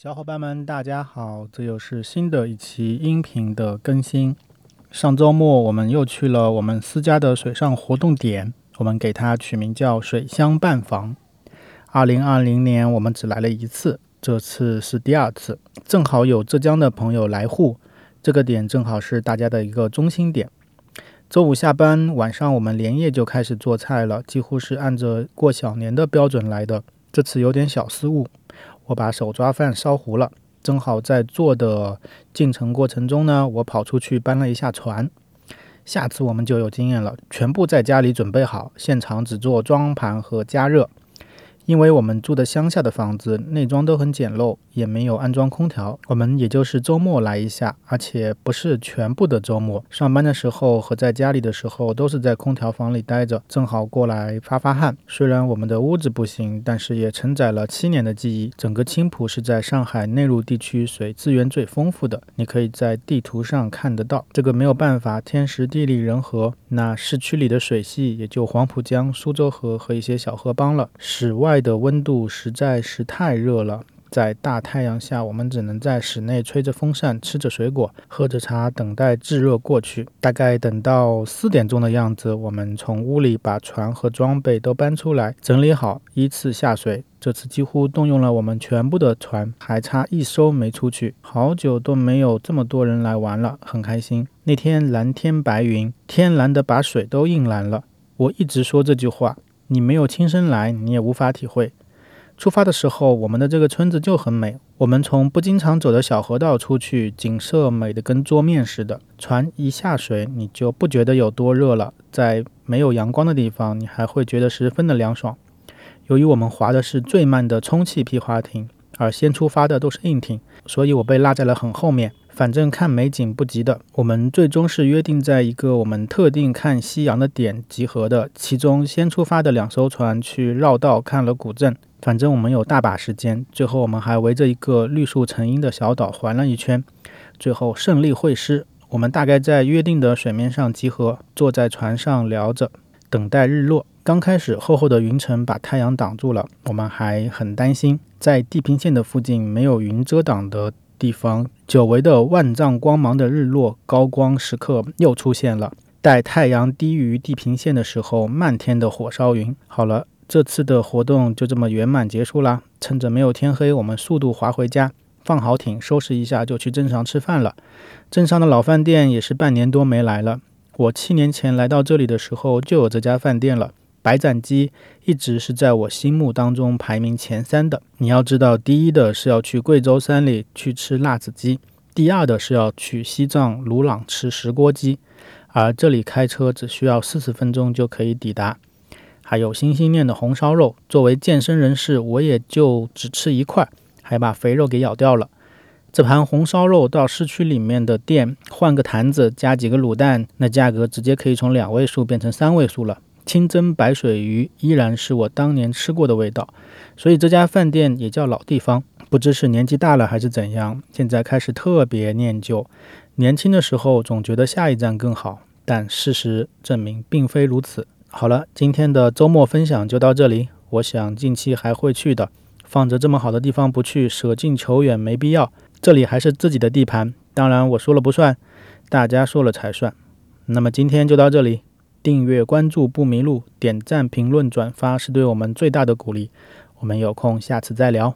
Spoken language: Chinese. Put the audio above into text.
小伙伴们，大家好！这又是新的一期音频的更新。上周末我们又去了我们私家的水上活动点，我们给它取名叫“水乡伴房”。二零二零年我们只来了一次，这次是第二次，正好有浙江的朋友来沪，这个点正好是大家的一个中心点。周五下班，晚上我们连夜就开始做菜了，几乎是按着过小年的标准来的。这次有点小失误。我把手抓饭烧糊了，正好在做的进程过程中呢，我跑出去搬了一下船。下次我们就有经验了，全部在家里准备好，现场只做装盘和加热。因为我们住的乡下的房子，内装都很简陋，也没有安装空调。我们也就是周末来一下，而且不是全部的周末。上班的时候和在家里的时候，都是在空调房里待着，正好过来发发汗。虽然我们的屋子不行，但是也承载了七年的记忆。整个青浦是在上海内陆地区水资源最丰富的，你可以在地图上看得到。这个没有办法，天时地利人和。那市区里的水系也就黄浦江、苏州河和一些小河帮了。室外。的温度实在是太热了，在大太阳下，我们只能在室内吹着风扇，吃着水果，喝着茶，等待炙热过去。大概等到四点钟的样子，我们从屋里把船和装备都搬出来，整理好，依次下水。这次几乎动用了我们全部的船，还差一艘没出去。好久都没有这么多人来玩了，很开心。那天蓝天白云，天蓝的把水都映蓝了。我一直说这句话。你没有亲身来，你也无法体会。出发的时候，我们的这个村子就很美。我们从不经常走的小河道出去，景色美得跟桌面似的。船一下水，你就不觉得有多热了。在没有阳光的地方，你还会觉得十分的凉爽。由于我们划的是最慢的充气皮划艇，而先出发的都是硬艇，所以我被落在了很后面。反正看美景不急的，我们最终是约定在一个我们特定看夕阳的点集合的。其中先出发的两艘船去绕道看了古镇。反正我们有大把时间。最后我们还围着一个绿树成荫的小岛环了一圈。最后胜利会师，我们大概在约定的水面上集合，坐在船上聊着，等待日落。刚开始厚厚的云层把太阳挡住了，我们还很担心，在地平线的附近没有云遮挡的。地方久违的万丈光芒的日落高光时刻又出现了。待太阳低于地平线的时候，漫天的火烧云。好了，这次的活动就这么圆满结束啦。趁着没有天黑，我们速度划回家，放好艇，收拾一下就去镇上吃饭了。镇上的老饭店也是半年多没来了。我七年前来到这里的时候就有这家饭店了。白斩鸡一直是在我心目当中排名前三的。你要知道，第一的是要去贵州山里去吃辣子鸡，第二的是要去西藏鲁朗吃石锅鸡，而这里开车只需要四十分钟就可以抵达。还有心心念的红烧肉，作为健身人士，我也就只吃一块，还把肥肉给咬掉了。这盘红烧肉到市区里面的店换个坛子加几个卤蛋，那价格直接可以从两位数变成三位数了。清蒸白水鱼依然是我当年吃过的味道，所以这家饭店也叫老地方。不知是年纪大了还是怎样，现在开始特别念旧。年轻的时候总觉得下一站更好，但事实证明并非如此。好了，今天的周末分享就到这里。我想近期还会去的，放着这么好的地方不去，舍近求远没必要。这里还是自己的地盘，当然我说了不算，大家说了才算。那么今天就到这里。订阅关注不迷路，点赞评论转发是对我们最大的鼓励。我们有空下次再聊。